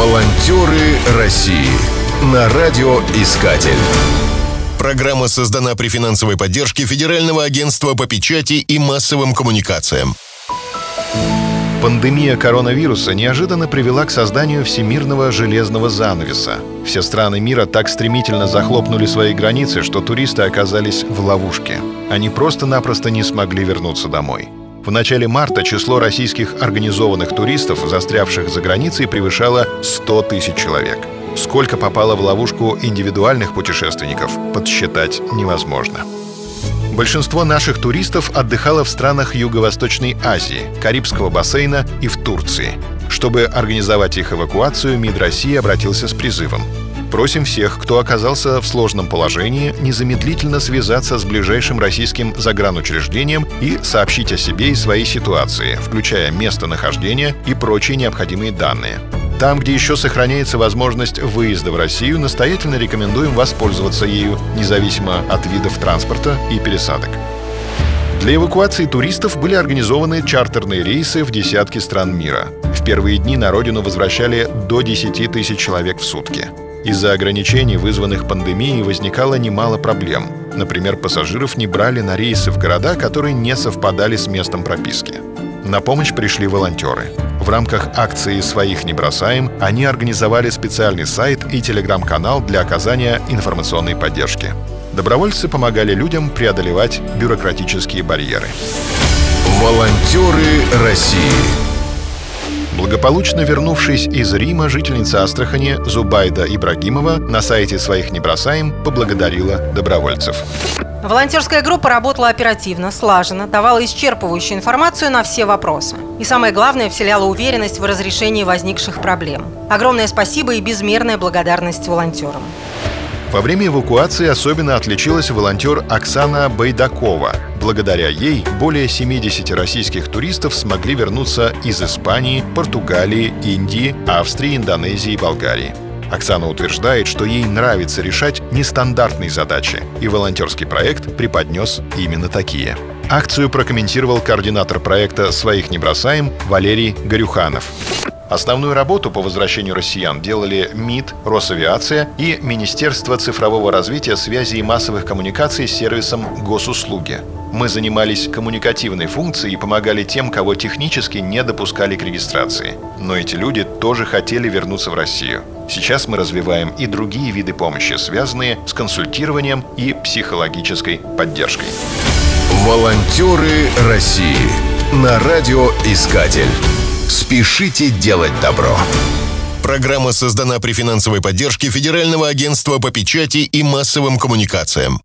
Волонтеры России на радиоискатель. Программа создана при финансовой поддержке Федерального агентства по печати и массовым коммуникациям. Пандемия коронавируса неожиданно привела к созданию всемирного железного занавеса. Все страны мира так стремительно захлопнули свои границы, что туристы оказались в ловушке. Они просто-напросто не смогли вернуться домой. В начале марта число российских организованных туристов, застрявших за границей, превышало 100 тысяч человек. Сколько попало в ловушку индивидуальных путешественников, подсчитать невозможно. Большинство наших туристов отдыхало в странах Юго-Восточной Азии, Карибского бассейна и в Турции. Чтобы организовать их эвакуацию, МИД России обратился с призывом Просим всех, кто оказался в сложном положении, незамедлительно связаться с ближайшим российским загранучреждением и сообщить о себе и своей ситуации, включая местонахождение и прочие необходимые данные. Там, где еще сохраняется возможность выезда в Россию, настоятельно рекомендуем воспользоваться ею, независимо от видов транспорта и пересадок. Для эвакуации туристов были организованы чартерные рейсы в десятки стран мира. В первые дни на родину возвращали до 10 тысяч человек в сутки. Из-за ограничений, вызванных пандемией, возникало немало проблем. Например, пассажиров не брали на рейсы в города, которые не совпадали с местом прописки. На помощь пришли волонтеры. В рамках акции «Своих не бросаем» они организовали специальный сайт и телеграм-канал для оказания информационной поддержки. Добровольцы помогали людям преодолевать бюрократические барьеры. Волонтеры России Благополучно вернувшись из Рима, жительница Астрахани Зубайда Ибрагимова на сайте «Своих не бросаем» поблагодарила добровольцев. Волонтерская группа работала оперативно, слаженно, давала исчерпывающую информацию на все вопросы. И самое главное, вселяла уверенность в разрешении возникших проблем. Огромное спасибо и безмерная благодарность волонтерам. Во время эвакуации особенно отличилась волонтер Оксана Байдакова. Благодаря ей более 70 российских туристов смогли вернуться из Испании, Португалии, Индии, Австрии, Индонезии и Болгарии. Оксана утверждает, что ей нравится решать нестандартные задачи, и волонтерский проект преподнес именно такие. Акцию прокомментировал координатор проекта «Своих не бросаем» Валерий Горюханов. Основную работу по возвращению россиян делали МИД, Росавиация и Министерство цифрового развития, связи и массовых коммуникаций с сервисом госуслуги. Мы занимались коммуникативной функцией и помогали тем, кого технически не допускали к регистрации. Но эти люди тоже хотели вернуться в Россию. Сейчас мы развиваем и другие виды помощи, связанные с консультированием и психологической поддержкой. Волонтеры России на радиоискатель. Спешите делать добро. Программа создана при финансовой поддержке Федерального агентства по печати и массовым коммуникациям.